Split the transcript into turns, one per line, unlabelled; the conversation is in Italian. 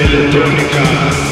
Eletrónica